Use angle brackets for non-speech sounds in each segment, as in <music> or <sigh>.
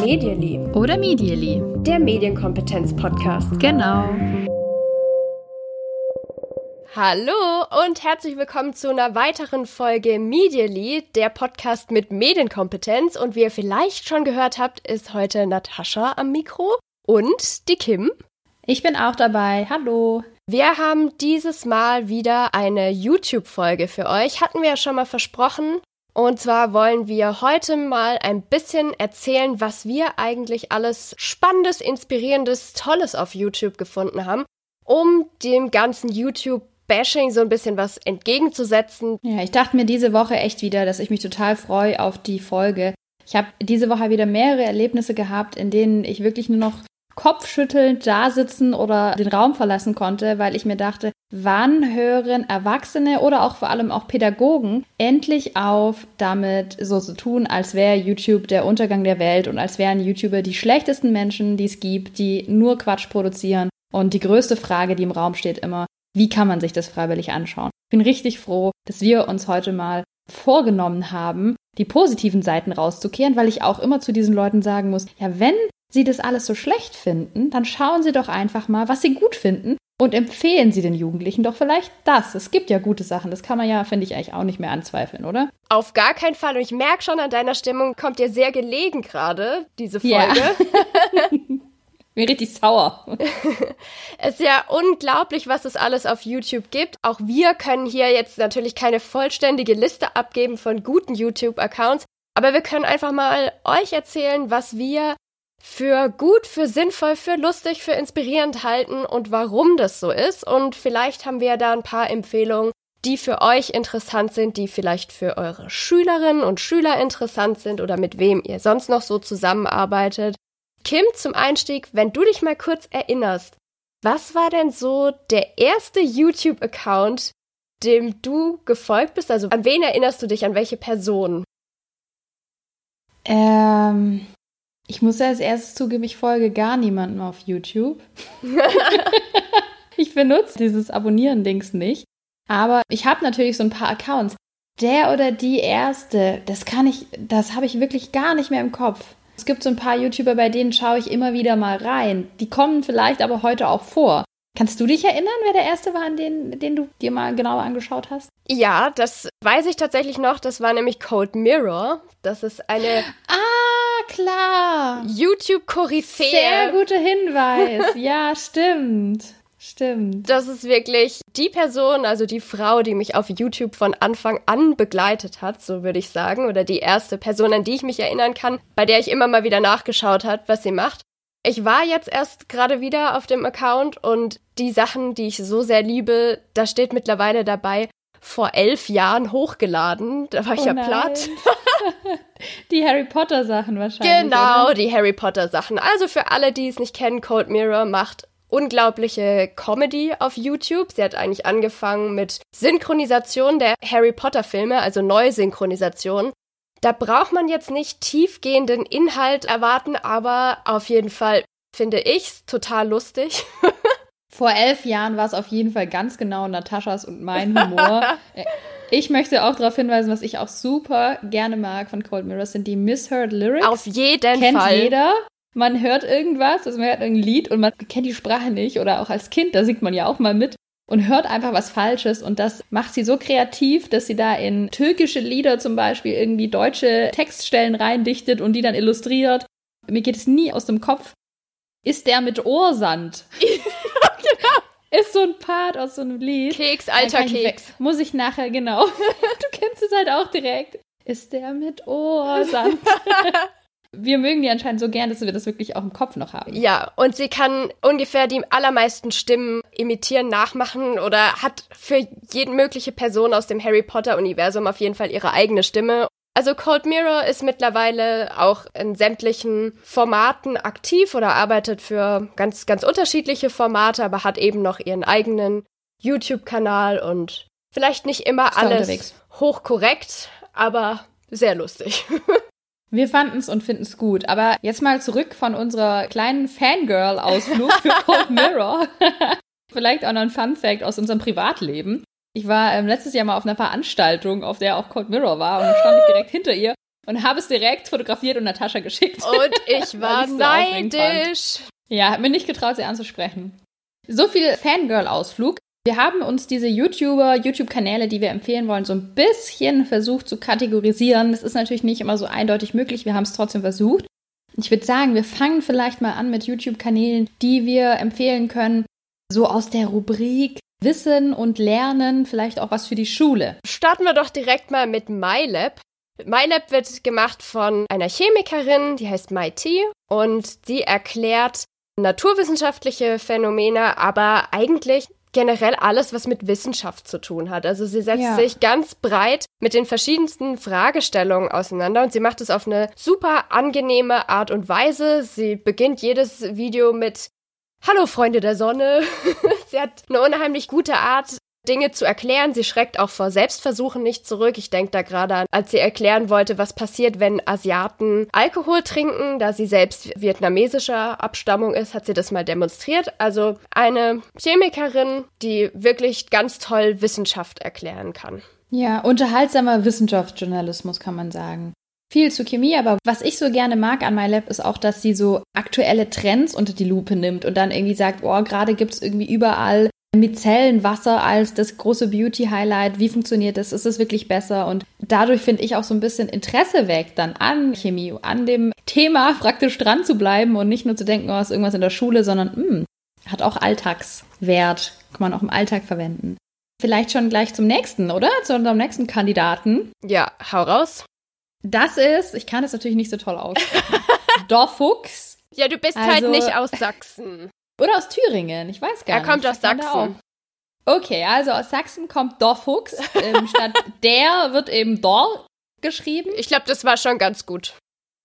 Medially. Oder Medially. Der Medienkompetenz-Podcast. Genau. Hallo und herzlich willkommen zu einer weiteren Folge Medially, der Podcast mit Medienkompetenz. Und wie ihr vielleicht schon gehört habt, ist heute Natascha am Mikro und die Kim. Ich bin auch dabei. Hallo. Wir haben dieses Mal wieder eine YouTube-Folge für euch. Hatten wir ja schon mal versprochen. Und zwar wollen wir heute mal ein bisschen erzählen, was wir eigentlich alles Spannendes, Inspirierendes, Tolles auf YouTube gefunden haben, um dem ganzen YouTube Bashing so ein bisschen was entgegenzusetzen. Ja, ich dachte mir diese Woche echt wieder, dass ich mich total freue auf die Folge. Ich habe diese Woche wieder mehrere Erlebnisse gehabt, in denen ich wirklich nur noch kopfschüttelnd da sitzen oder den Raum verlassen konnte, weil ich mir dachte, wann hören Erwachsene oder auch vor allem auch Pädagogen endlich auf, damit so zu tun, als wäre YouTube der Untergang der Welt und als wären YouTuber die schlechtesten Menschen, die es gibt, die nur Quatsch produzieren. Und die größte Frage, die im Raum steht immer, wie kann man sich das freiwillig anschauen? Ich bin richtig froh, dass wir uns heute mal vorgenommen haben, die positiven Seiten rauszukehren, weil ich auch immer zu diesen Leuten sagen muss, ja, wenn Sie das alles so schlecht finden, dann schauen Sie doch einfach mal, was Sie gut finden und empfehlen Sie den Jugendlichen doch vielleicht das. Es gibt ja gute Sachen, das kann man ja, finde ich, eigentlich auch nicht mehr anzweifeln, oder? Auf gar keinen Fall. Und ich merke schon an deiner Stimmung, kommt dir sehr gelegen gerade, diese Folge. <laughs> Ja. bin richtig sauer. <laughs> es ist ja unglaublich, was es alles auf YouTube gibt. Auch wir können hier jetzt natürlich keine vollständige Liste abgeben von guten YouTube-Accounts, aber wir können einfach mal euch erzählen, was wir für gut, für sinnvoll, für lustig, für inspirierend halten und warum das so ist. Und vielleicht haben wir da ein paar Empfehlungen, die für euch interessant sind, die vielleicht für eure Schülerinnen und Schüler interessant sind oder mit wem ihr sonst noch so zusammenarbeitet. Kim, zum Einstieg, wenn du dich mal kurz erinnerst, was war denn so der erste YouTube-Account, dem du gefolgt bist? Also an wen erinnerst du dich, an welche Person? Ähm, ich muss ja als erstes zugeben, ich folge gar niemandem auf YouTube. <laughs> ich benutze dieses Abonnieren-Dings nicht. Aber ich habe natürlich so ein paar Accounts. Der oder die erste, das kann ich, das habe ich wirklich gar nicht mehr im Kopf. Es gibt so ein paar YouTuber, bei denen schaue ich immer wieder mal rein. Die kommen vielleicht aber heute auch vor. Kannst du dich erinnern, wer der erste war, an den, den du dir mal genauer angeschaut hast? Ja, das weiß ich tatsächlich noch. Das war nämlich Cold Mirror. Das ist eine. Ah, klar. YouTube-Koryphäe. Sehr guter Hinweis. <laughs> ja, stimmt. Stimmt. Das ist wirklich die Person, also die Frau, die mich auf YouTube von Anfang an begleitet hat, so würde ich sagen, oder die erste Person, an die ich mich erinnern kann, bei der ich immer mal wieder nachgeschaut hat, was sie macht. Ich war jetzt erst gerade wieder auf dem Account und die Sachen, die ich so sehr liebe, da steht mittlerweile dabei, vor elf Jahren hochgeladen. Da war ich oh ja nein. platt. <laughs> die Harry Potter Sachen wahrscheinlich. Genau, oder? die Harry Potter Sachen. Also für alle, die es nicht kennen, Cold Mirror macht unglaubliche Comedy auf YouTube. Sie hat eigentlich angefangen mit Synchronisation der Harry Potter Filme, also Neusynchronisation. Da braucht man jetzt nicht tiefgehenden Inhalt erwarten, aber auf jeden Fall finde ich's total lustig. <laughs> Vor elf Jahren war es auf jeden Fall ganz genau Nataschas und mein Humor. <laughs> Ich möchte auch darauf hinweisen, was ich auch super gerne mag von Cold Mirror, sind die Misheard Lyrics. Auf jeden Kennt Fall. Kennt jeder man hört irgendwas, also man hört irgendein Lied und man kennt die Sprache nicht oder auch als Kind, da singt man ja auch mal mit und hört einfach was Falsches und das macht sie so kreativ, dass sie da in türkische Lieder zum Beispiel irgendwie deutsche Textstellen reindichtet und die dann illustriert. Mir geht es nie aus dem Kopf. Ist der mit Ohrsand? <laughs> Ist so ein Part aus so einem Lied. Keks, alter Keks. Muss ich nachher, genau. <laughs> du kennst es halt auch direkt. Ist der mit Ohrsand? <laughs> wir mögen die anscheinend so gern, dass wir das wirklich auch im Kopf noch haben. Ja, und sie kann ungefähr die allermeisten Stimmen imitieren, nachmachen oder hat für jede mögliche Person aus dem Harry Potter-Universum auf jeden Fall ihre eigene Stimme. Also Cold Mirror ist mittlerweile auch in sämtlichen Formaten aktiv oder arbeitet für ganz, ganz unterschiedliche Formate, aber hat eben noch ihren eigenen YouTube-Kanal und vielleicht nicht immer alles hochkorrekt, aber sehr lustig. <laughs> Wir fanden es und finden es gut. Aber jetzt mal zurück von unserer kleinen Fangirl-Ausflug für Cold <laughs> Mirror. <laughs> Vielleicht auch noch ein Fun-Fact aus unserem Privatleben. Ich war ähm, letztes Jahr mal auf einer Veranstaltung, auf der auch Cold Mirror war und stand ich direkt hinter ihr und habe es direkt fotografiert und Natascha geschickt. Und ich <laughs> war so neidisch. Ja, hat mir nicht getraut, sie anzusprechen. So viel Fangirl-Ausflug. Wir haben uns diese YouTuber, YouTube-Kanäle, die wir empfehlen wollen, so ein bisschen versucht zu kategorisieren. Das ist natürlich nicht immer so eindeutig möglich. Wir haben es trotzdem versucht. Ich würde sagen, wir fangen vielleicht mal an mit YouTube-Kanälen, die wir empfehlen können, so aus der Rubrik Wissen und Lernen, vielleicht auch was für die Schule. Starten wir doch direkt mal mit MyLab. MyLab wird gemacht von einer Chemikerin, die heißt MyT und die erklärt naturwissenschaftliche Phänomene, aber eigentlich generell alles, was mit Wissenschaft zu tun hat. Also sie setzt ja. sich ganz breit mit den verschiedensten Fragestellungen auseinander und sie macht es auf eine super angenehme Art und Weise. Sie beginnt jedes Video mit Hallo Freunde der Sonne. <laughs> sie hat eine unheimlich gute Art, Dinge zu erklären. Sie schreckt auch vor Selbstversuchen nicht zurück. Ich denke da gerade an, als sie erklären wollte, was passiert, wenn Asiaten Alkohol trinken. Da sie selbst vietnamesischer Abstammung ist, hat sie das mal demonstriert. Also eine Chemikerin, die wirklich ganz toll Wissenschaft erklären kann. Ja, unterhaltsamer Wissenschaftsjournalismus kann man sagen viel zu Chemie, aber was ich so gerne mag an MyLab ist auch, dass sie so aktuelle Trends unter die Lupe nimmt und dann irgendwie sagt, oh, gerade gibt es irgendwie überall Micellenwasser als das große Beauty-Highlight. Wie funktioniert das? Ist es wirklich besser? Und dadurch finde ich auch so ein bisschen Interesse weg dann an Chemie, an dem Thema <laughs> praktisch dran zu bleiben und nicht nur zu denken, oh, ist irgendwas in der Schule, sondern mh, hm, hat auch Alltagswert, kann man auch im Alltag verwenden. Vielleicht schon gleich zum nächsten, oder? Zu unserem nächsten Kandidaten. Ja, hau raus. Das ist, ich kann es natürlich nicht so toll aussprechen. <laughs> Dorfuchs. Ja, du bist halt also, halt nicht aus Sachsen. <laughs> Oder aus Thüringen, ich weiß gar er nicht. Er kommt aus Sachsen. Okay, also aus Sachsen kommt Dorfuchs. Ähm, <laughs> statt der wird eben Dor geschrieben. Ich glaube, das war schon ganz gut.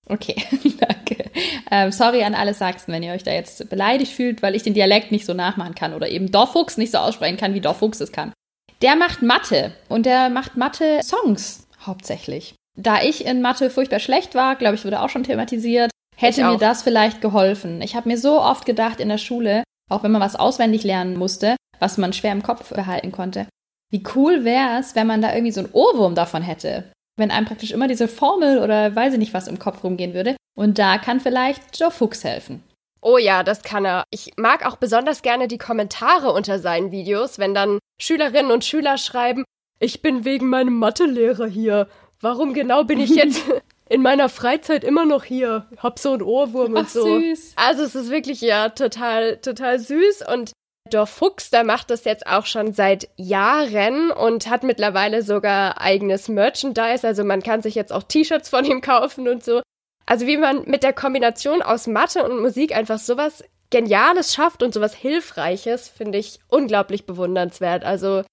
Okay, danke. Ähm, sorry an alle Sachsen, wenn ihr euch da jetzt beleidigt fühlt, weil ich den Dialekt nicht so nachmachen kann oder eben Dorfuchs nicht so aussprechen kann, wie Dorfuchs es kann. Der macht Mathe und der macht Mathe-Songs hauptsächlich. Da ich in Mathe furchtbar schlecht war, glaube ich, wurde auch schon thematisiert, hätte mir das vielleicht geholfen. Ich habe mir so oft gedacht in der Schule, auch wenn man was auswendig lernen musste, was man schwer im Kopf behalten konnte, wie cool wäre es, wenn man da irgendwie so einen Ohrwurm davon hätte. Wenn einem praktisch immer diese Formel oder weiß ich nicht was im Kopf rumgehen würde. Und da kann vielleicht Joe Fuchs helfen. Oh ja, das kann er. Ich mag auch besonders gerne die Kommentare unter seinen Videos, wenn dann Schülerinnen und Schüler schreiben, ich bin wegen meinem Mathelehrer hier warum genau bin ich jetzt <laughs> in meiner Freizeit immer noch hier? Hab so einen Ohrwurm und Ach, so. Süß. Also es ist wirklich ja total, total süß und der Fuchs, der macht das jetzt auch schon seit Jahren und hat mittlerweile sogar eigenes Merchandise. Also man kann sich jetzt auch T-Shirts von ihm kaufen und so. Also wie man mit der Kombination aus Mathe und Musik einfach sowas Geniales schafft und sowas Hilfreiches, finde ich unglaublich bewundernswert. Also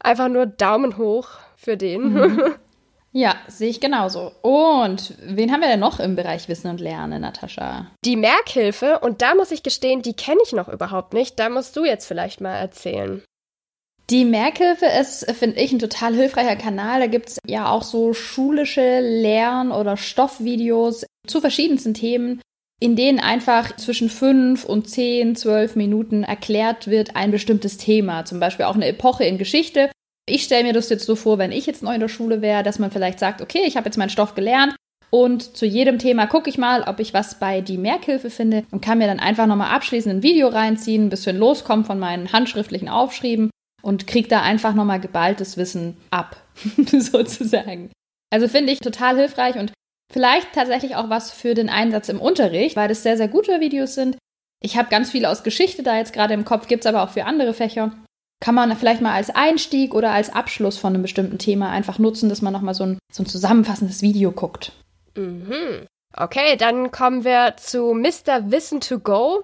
einfach nur Daumen hoch für den. Mhm. <laughs> Ja, sehe ich genauso. Und wen haben wir denn noch im Bereich Wissen und Lernen, Natascha? Die Merkhilfe. Und da muss ich gestehen, die kenne ich noch überhaupt nicht. Da musst du jetzt vielleicht mal erzählen. Die Merkhilfe ist, finde ich, ein total hilfreicher Kanal. Da gibt es ja auch so schulische Lern- oder Stoffvideos zu verschiedensten Themen, in denen einfach zwischen fünf und zehn, zwölf Minuten erklärt wird ein bestimmtes Thema. Zum Beispiel auch eine Epoche in Geschichte ich stelle mir das jetzt so vor, wenn ich jetzt neu in der Schule wäre, dass man vielleicht sagt, okay, ich habe jetzt meinen Stoff gelernt und zu jedem Thema gucke ich mal, ob ich was bei die Merkhilfe finde und kann mir dann einfach nochmal abschließend ein Video reinziehen, ein bisschen loskommen von meinen handschriftlichen Aufschrieben und kriege da einfach nochmal geballtes Wissen ab, <laughs> sozusagen. Also finde ich total hilfreich und vielleicht tatsächlich auch was für den Einsatz im Unterricht, weil das sehr, sehr gute Videos sind. Ich habe ganz viel aus Geschichte da jetzt gerade im Kopf, gibt es aber auch für andere Fächer kann man vielleicht mal als Einstieg oder als Abschluss von einem bestimmten Thema einfach nutzen, dass man nochmal so ein, so ein zusammenfassendes Video guckt. Mhm. Okay, dann kommen wir zu Mr. Wissen to Go.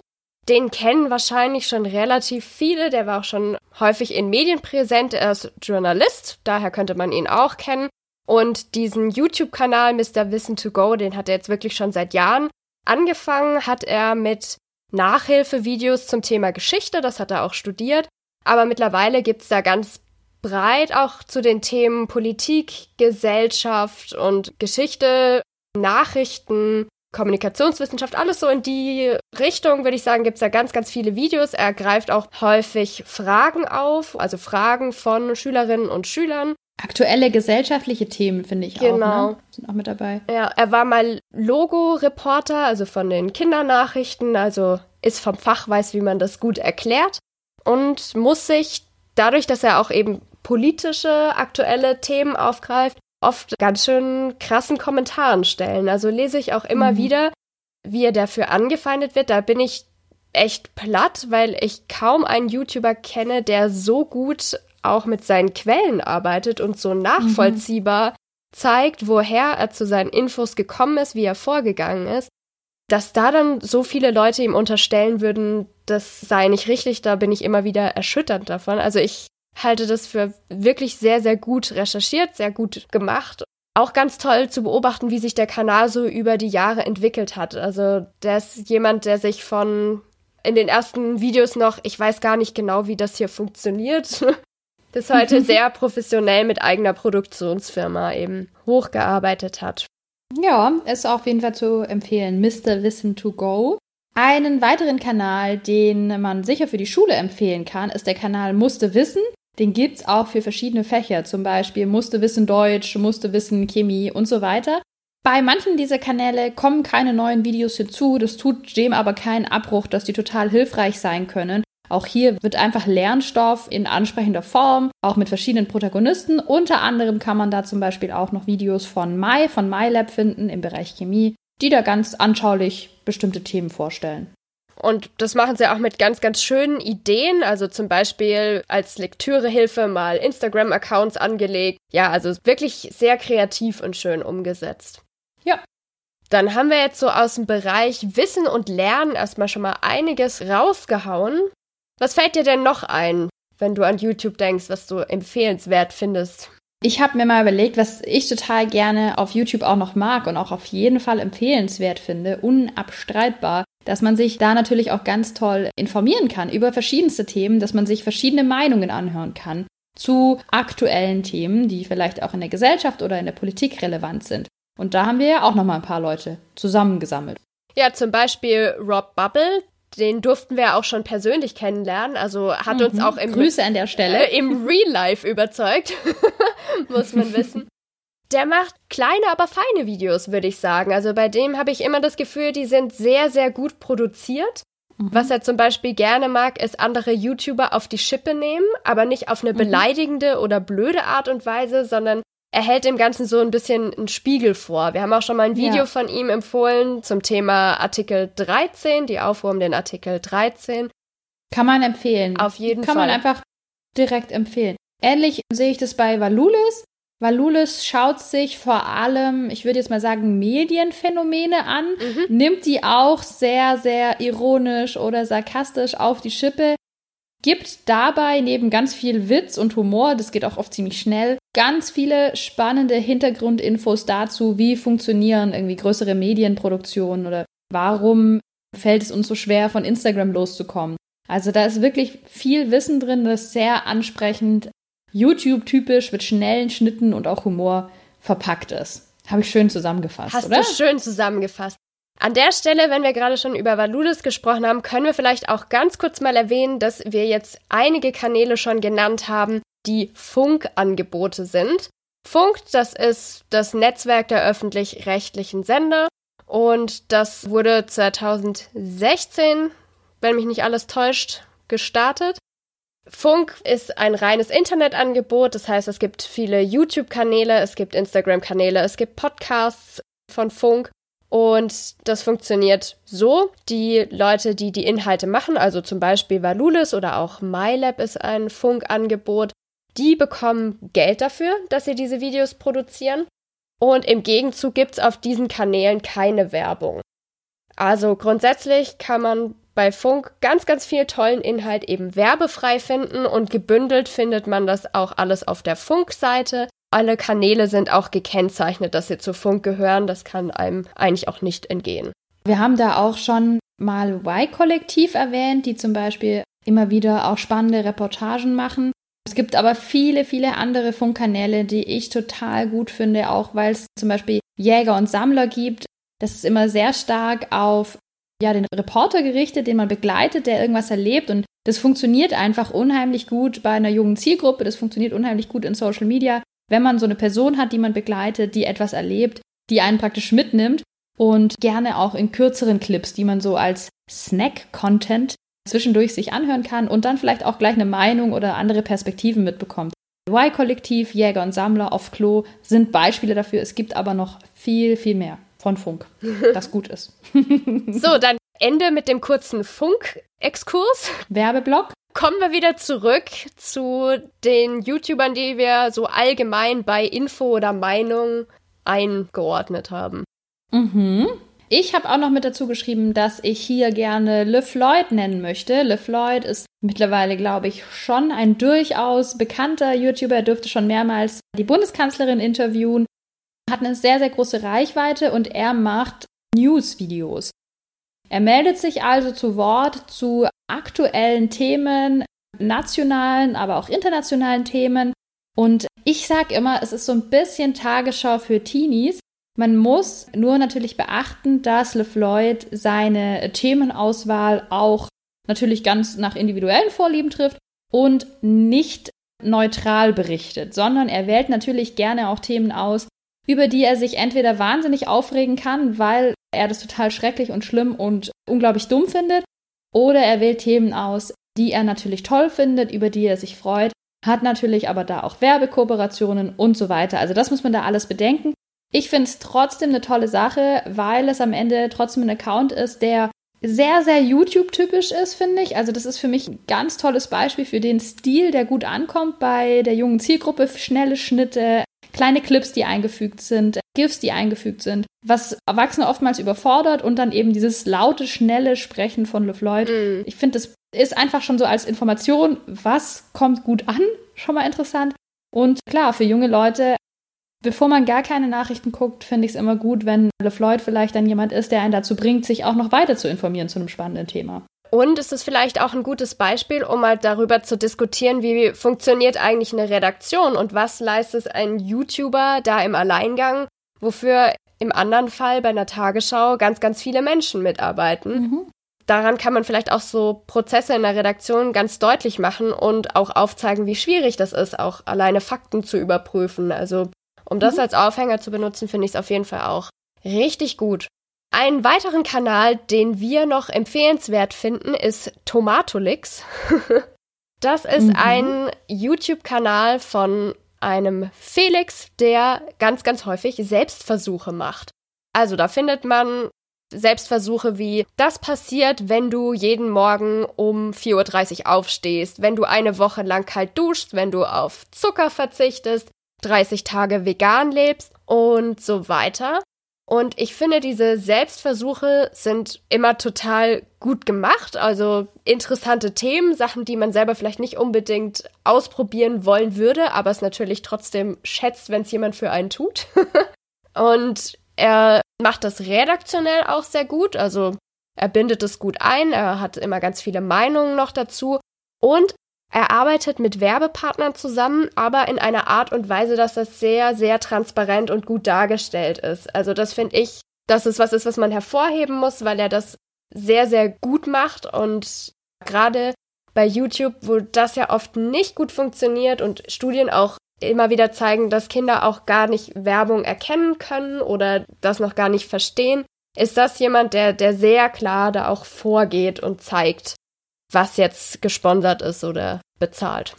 Den kennen wahrscheinlich schon relativ viele. Der war auch schon häufig in Medien präsent. Er ist Journalist, daher könnte man ihn auch kennen. Und diesen YouTube-Kanal Mr. Wissen to Go, den hat er jetzt wirklich schon seit Jahren. Angefangen hat er mit Nachhilfevideos zum Thema Geschichte, das hat er auch studiert. Aber mittlerweile gibt's da ganz breit auch zu den Themen Politik, Gesellschaft und Geschichte, Nachrichten, Kommunikationswissenschaft, alles so in die Richtung, würde ich sagen, gibt es da ganz, ganz viele Videos. Er greift auch häufig Fragen auf, also Fragen von Schülerinnen und Schülern. Aktuelle gesellschaftliche Themen, finde ich genau. auch. Ne? Sind auch mit dabei. Ja, er war mal Logo-Reporter, also von den Kindernachrichten, also ist vom Fach, weiß, wie man das gut erklärt und muss sich dadurch, dass er auch eben politische, aktuelle Themen aufgreift, oft ganz schön krassen Kommentaren stellen. Also lese ich auch immer mhm. wieder, wie er dafür angefeindet wird. Da bin ich echt platt, weil ich kaum einen YouTuber kenne, der so gut auch mit seinen Quellen arbeitet und so nachvollziehbar mhm. zeigt, woher er zu seinen Infos gekommen ist, wie er vorgegangen ist. Dass da dann so viele Leute ihm unterstellen würden, das sei nicht richtig, da bin ich immer wieder erschüttert davon. Also ich halte das für wirklich sehr, sehr gut recherchiert, sehr gut gemacht. Auch ganz toll zu beobachten, wie sich der Kanal so über die Jahre entwickelt hat. Also der ist jemand, der sich von in den ersten Videos noch, ich weiß gar nicht genau, wie das hier funktioniert, <laughs> bis heute <laughs> sehr professionell mit eigener Produktionsfirma eben hochgearbeitet hat. Ja, ist auf jeden Fall zu empfehlen. Mr. Listen to Go. Einen weiteren Kanal, den man sicher für die Schule empfehlen kann, ist der Kanal Musste Wissen. Den gibt's auch für verschiedene Fächer, zum Beispiel musste wissen Deutsch, musste wissen Chemie und so weiter. Bei manchen dieser Kanäle kommen keine neuen Videos hinzu, das tut dem aber keinen Abbruch, dass die total hilfreich sein können. Auch hier wird einfach Lernstoff in ansprechender Form, auch mit verschiedenen Protagonisten. Unter anderem kann man da zum Beispiel auch noch Videos von Mai, von MyLab finden im Bereich Chemie, die da ganz anschaulich bestimmte Themen vorstellen. Und das machen sie auch mit ganz, ganz schönen Ideen. Also zum Beispiel als Lektürehilfe mal Instagram-Accounts angelegt. Ja, also wirklich sehr kreativ und schön umgesetzt. Ja. Dann haben wir jetzt so aus dem Bereich Wissen und Lernen erstmal schon mal einiges rausgehauen. Was fällt dir denn noch ein, wenn du an YouTube denkst, was du empfehlenswert findest? Ich habe mir mal überlegt, was ich total gerne auf YouTube auch noch mag und auch auf jeden Fall empfehlenswert finde, unabstreitbar, dass man sich da natürlich auch ganz toll informieren kann über verschiedenste Themen, dass man sich verschiedene Meinungen anhören kann zu aktuellen Themen, die vielleicht auch in der Gesellschaft oder in der Politik relevant sind. Und da haben wir ja auch noch mal ein paar Leute zusammengesammelt. Ja, zum Beispiel Rob Bubble, den durften wir auch schon persönlich kennenlernen. Also hat mhm. uns auch im Grüße an der Stelle äh, im Real Life überzeugt, <laughs> muss man <laughs> wissen. Der macht kleine, aber feine Videos, würde ich sagen. Also bei dem habe ich immer das Gefühl, die sind sehr, sehr gut produziert. Mhm. Was er zum Beispiel gerne mag, ist andere YouTuber auf die Schippe nehmen, aber nicht auf eine mhm. beleidigende oder blöde Art und Weise, sondern er hält dem Ganzen so ein bisschen einen Spiegel vor. Wir haben auch schon mal ein Video ja. von ihm empfohlen zum Thema Artikel 13, die Aufruhr um den Artikel 13. Kann man empfehlen. Auf jeden Kann Fall. Kann man einfach direkt empfehlen. Ähnlich sehe ich das bei Valulis. Valulis schaut sich vor allem, ich würde jetzt mal sagen, Medienphänomene an, mhm. nimmt die auch sehr, sehr ironisch oder sarkastisch auf die Schippe, gibt dabei neben ganz viel Witz und Humor, das geht auch oft ziemlich schnell, ganz viele spannende Hintergrundinfos dazu, wie funktionieren irgendwie größere Medienproduktionen oder warum fällt es uns so schwer, von Instagram loszukommen. Also da ist wirklich viel Wissen drin, das sehr ansprechend YouTube-typisch mit schnellen Schnitten und auch Humor verpackt ist. Habe ich schön zusammengefasst, Hast oder? du schön zusammengefasst. An der Stelle, wenn wir gerade schon über Valulis gesprochen haben, können wir vielleicht auch ganz kurz mal erwähnen, dass wir jetzt einige Kanäle schon genannt haben, die Funkangebote sind. Funk, das ist das Netzwerk der öffentlich-rechtlichen Sender und das wurde 2016, wenn mich nicht alles täuscht, gestartet. Funk ist ein reines Internetangebot, das heißt, es gibt viele YouTube-Kanäle, es gibt Instagram-Kanäle, es gibt Podcasts von Funk und das funktioniert so. Die Leute, die die Inhalte machen, also zum Beispiel Valulis oder auch MyLab ist ein Funkangebot, die bekommen Geld dafür, dass sie diese Videos produzieren. Und im Gegenzug gibt es auf diesen Kanälen keine Werbung. Also grundsätzlich kann man bei Funk ganz, ganz viel tollen Inhalt eben werbefrei finden und gebündelt findet man das auch alles auf der Funk-Seite. Alle Kanäle sind auch gekennzeichnet, dass sie zu Funk gehören. Das kann einem eigentlich auch nicht entgehen. Wir haben da auch schon mal Y-Kollektiv erwähnt, die zum Beispiel immer wieder auch spannende Reportagen machen. Es gibt aber viele, viele andere Funkkanäle, die ich total gut finde, auch weil es zum Beispiel Jäger und Sammler gibt. Das ist immer sehr stark auf ja, den Reporter gerichtet, den man begleitet, der irgendwas erlebt. Und das funktioniert einfach unheimlich gut bei einer jungen Zielgruppe. Das funktioniert unheimlich gut in Social Media, wenn man so eine Person hat, die man begleitet, die etwas erlebt, die einen praktisch mitnimmt und gerne auch in kürzeren Clips, die man so als Snack-Content zwischendurch sich anhören kann und dann vielleicht auch gleich eine Meinung oder andere Perspektiven mitbekommt. Y-Kollektiv, Jäger und Sammler auf Klo sind Beispiele dafür. Es gibt aber noch viel, viel mehr von Funk, <laughs> das gut ist. so, dann Ende mit dem kurzen Funk-Exkurs. Werbeblock. Kommen wir wieder zurück zu den YouTubern, die wir so allgemein bei Info oder Meinung eingeordnet haben. Mhm. Ich habe auch noch mit dazu geschrieben, dass ich hier gerne Le Floyd nennen möchte. Le Floyd ist mittlerweile, glaube ich, schon ein durchaus bekannter YouTuber. Er dürfte schon mehrmals die Bundeskanzlerin interviewen, hat eine sehr, sehr große Reichweite und er macht News-Videos. Er meldet sich also zu Wort zu aktuellen Themen, nationalen, aber auch internationalen Themen. Und ich sage immer, es ist so ein bisschen Tagesschau für Teenies. Man muss nur natürlich beachten, dass LeFloid seine Themenauswahl auch natürlich ganz nach individuellen Vorlieben trifft und nicht neutral berichtet, sondern er wählt natürlich gerne auch Themen aus, über die er sich entweder wahnsinnig aufregen kann, weil er das total schrecklich und schlimm und unglaublich dumm findet, oder er wählt Themen aus, die er natürlich toll findet, über die er sich freut, hat natürlich aber da auch Werbekooperationen und so weiter. Also das muss man da alles bedenken. Ich finde es trotzdem eine tolle Sache, weil es am Ende trotzdem ein Account ist, der sehr, sehr YouTube-typisch ist, finde ich. Also das ist für mich ein ganz tolles Beispiel für den Stil, der gut ankommt bei der jungen Zielgruppe. Schnelle Schnitte, kleine Clips, die eingefügt sind, GIFs, die eingefügt sind, was Erwachsene oftmals überfordert und dann eben dieses laute, schnelle Sprechen von LeFloid. Mm. Ich finde, das ist einfach schon so als Information, was kommt gut an, schon mal interessant. Und klar, für junge Leute bevor man gar keine Nachrichten guckt, finde ich es immer gut, wenn LeFloid vielleicht dann jemand ist, der einen dazu bringt, sich auch noch weiter zu informieren zu einem spannenden Thema. Und es ist vielleicht auch ein gutes Beispiel, um mal darüber zu diskutieren, wie funktioniert eigentlich eine Redaktion und was leistet ein YouTuber da im Alleingang, wofür im anderen Fall bei einer Tagesschau ganz, ganz viele Menschen mitarbeiten. Mhm. Daran kann man vielleicht auch so Prozesse in der Redaktion ganz deutlich machen und auch aufzeigen, wie schwierig das ist, auch alleine Fakten zu überprüfen. Also um das mhm. als Aufhänger zu benutzen, finde ich es auf jeden Fall auch richtig gut. Einen weiteren Kanal, den wir noch empfehlenswert finden, ist Tomatolix. <laughs> das ist mhm. ein YouTube-Kanal von einem Felix, der ganz, ganz häufig Selbstversuche macht. Also da findet man Selbstversuche wie, das passiert, wenn du jeden Morgen um 4.30 Uhr aufstehst, wenn du eine Woche lang kalt duschst, wenn du auf Zucker verzichtest, 30 Tage vegan lebst und so weiter. Und ich finde, diese Selbstversuche sind immer total gut gemacht. Also interessante Themen, Sachen, die man selber vielleicht nicht unbedingt ausprobieren wollen würde, aber es natürlich trotzdem schätzt, wenn es jemand für einen tut. <laughs> und er macht das redaktionell auch sehr gut. Also er bindet es gut ein. Er hat immer ganz viele Meinungen noch dazu. Und er arbeitet mit Werbepartnern zusammen, aber in einer Art und Weise, dass das sehr, sehr transparent und gut dargestellt ist. Also das finde ich, dass es was ist, was man hervorheben muss, weil er das sehr, sehr gut macht und gerade bei YouTube, wo das ja oft nicht gut funktioniert und Studien auch immer wieder zeigen, dass Kinder auch gar nicht Werbung erkennen können oder das noch gar nicht verstehen, ist das jemand, der, der sehr klar da auch vorgeht und zeigt, was jetzt gesponsert ist oder bezahlt.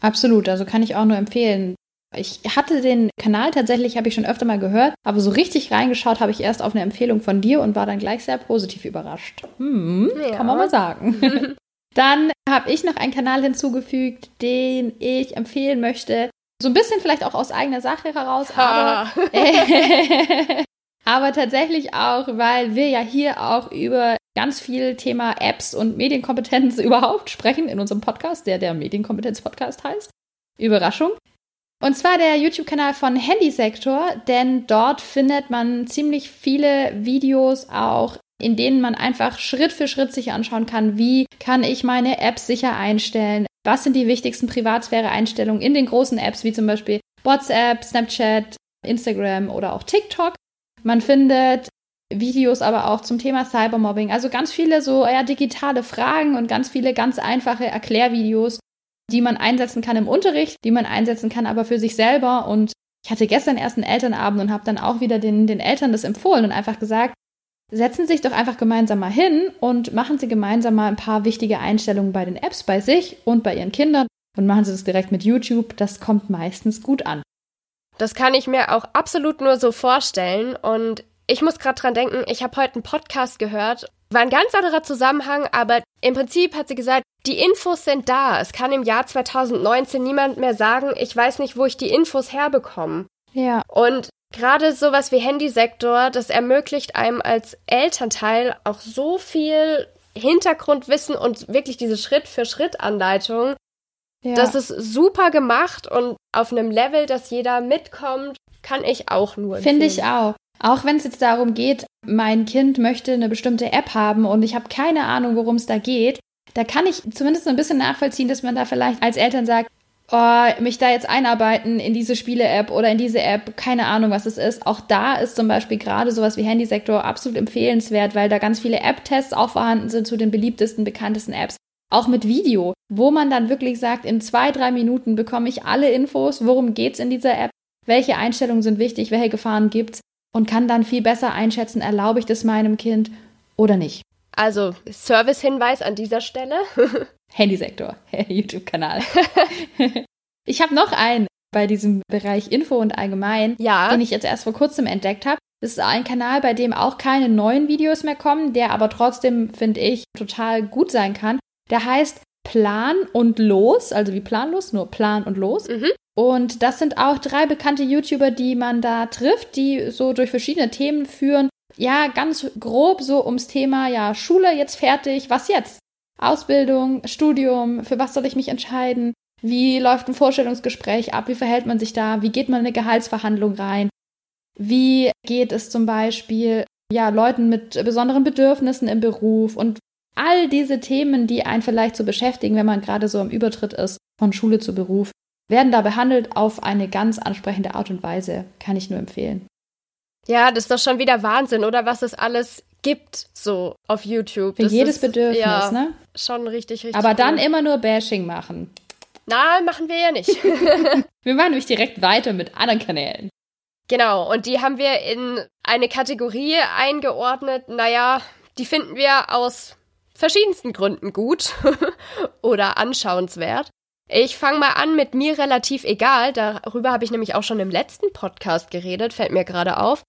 Absolut, also kann ich auch nur empfehlen. Ich hatte den Kanal tatsächlich, habe ich schon öfter mal gehört, aber so richtig reingeschaut habe ich erst auf eine Empfehlung von dir und war dann gleich sehr positiv überrascht. Hm, ja. kann man mal sagen. <laughs> dann habe ich noch einen Kanal hinzugefügt, den ich empfehlen möchte. So ein bisschen vielleicht auch aus eigener Sache heraus, aber, äh, <laughs> aber tatsächlich auch, weil wir ja hier auch über ganz viel Thema Apps und Medienkompetenz <laughs> überhaupt sprechen in unserem Podcast, der der Medienkompetenz-Podcast heißt. Überraschung. Und zwar der YouTube-Kanal von Handysektor, denn dort findet man ziemlich viele Videos auch, in denen man einfach Schritt für Schritt sich anschauen kann, wie kann ich meine Apps sicher einstellen, was sind die wichtigsten Privatsphäre-Einstellungen in den großen Apps, wie zum Beispiel WhatsApp, Snapchat, Instagram oder auch TikTok. Man findet Videos aber auch zum Thema Cybermobbing. Also ganz viele so ja, digitale Fragen und ganz viele ganz einfache Erklärvideos, die man einsetzen kann im Unterricht, die man einsetzen kann aber für sich selber. Und ich hatte gestern erst einen Elternabend und habe dann auch wieder den, den Eltern das empfohlen und einfach gesagt, setzen Sie sich doch einfach gemeinsam mal hin und machen Sie gemeinsam mal ein paar wichtige Einstellungen bei den Apps bei sich und bei Ihren Kindern und machen Sie das direkt mit YouTube. Das kommt meistens gut an. Das kann ich mir auch absolut nur so vorstellen. Und ich muss gerade dran denken, ich habe heute einen Podcast gehört. War ein ganz anderer Zusammenhang, aber im Prinzip hat sie gesagt, die Infos sind da. Es kann im Jahr 2019 niemand mehr sagen, ich weiß nicht, wo ich die Infos herbekomme. Ja. Und gerade sowas wie Handysektor, das ermöglicht einem als Elternteil auch so viel Hintergrundwissen und wirklich diese Schritt-für-Schritt-Anleitung. Ja. Das ist super gemacht und auf einem Level, dass jeder mitkommt, kann ich auch nur. Finde ich auch. Auch wenn es jetzt darum geht, mein Kind möchte eine bestimmte App haben und ich habe keine Ahnung, worum es da geht, da kann ich zumindest ein bisschen nachvollziehen, dass man da vielleicht als Eltern sagt, oh, mich da jetzt einarbeiten in diese Spiele-App oder in diese App, keine Ahnung, was es ist. Auch da ist zum Beispiel gerade sowas wie Handysektor absolut empfehlenswert, weil da ganz viele App-Tests auch vorhanden sind zu den beliebtesten, bekanntesten Apps. Auch mit Video, wo man dann wirklich sagt, in zwei, drei Minuten bekomme ich alle Infos, worum geht's in dieser App, welche Einstellungen sind wichtig, welche Gefahren gibt's und kann dann viel besser einschätzen, erlaube ich das meinem Kind oder nicht. Also Service-Hinweis an dieser Stelle. <laughs> Handysektor, <laughs> YouTube-Kanal. <laughs> ich habe noch einen bei diesem Bereich Info und allgemein, ja. den ich jetzt erst vor kurzem entdeckt habe. Das ist ein Kanal, bei dem auch keine neuen Videos mehr kommen, der aber trotzdem, finde ich, total gut sein kann. Der heißt Plan und Los, also wie planlos, nur Plan und Los. Mhm. Und das sind auch drei bekannte YouTuber, die man da trifft, die so durch verschiedene Themen führen. Ja, ganz grob so ums Thema, ja, Schule jetzt fertig, was jetzt? Ausbildung, Studium, für was soll ich mich entscheiden? Wie läuft ein Vorstellungsgespräch ab? Wie verhält man sich da? Wie geht man in eine Gehaltsverhandlung rein? Wie geht es zum Beispiel ja, Leuten mit besonderen Bedürfnissen im Beruf und all diese Themen, die einen vielleicht so beschäftigen, wenn man gerade so am Übertritt ist von Schule zu Beruf, werden da behandelt auf eine ganz ansprechende Art und Weise. Kann ich nur empfehlen. Ja, das ist doch schon wieder Wahnsinn, oder was es alles gibt, so auf YouTube. Für das jedes ist, Bedürfnis, ja, ne? Schon richtig, richtig. Aber cool. dann immer nur Bashing machen. Nein, machen wir ja nicht. <laughs> wir machen nämlich direkt weiter mit anderen Kanälen. Genau, und die haben wir in eine Kategorie eingeordnet. Naja, die finden wir aus verschiedensten Gründen gut <laughs> oder anschauenswert. Ich fange mal an mit mir relativ egal. Darüber habe ich nämlich auch schon im letzten Podcast geredet, fällt mir gerade auf.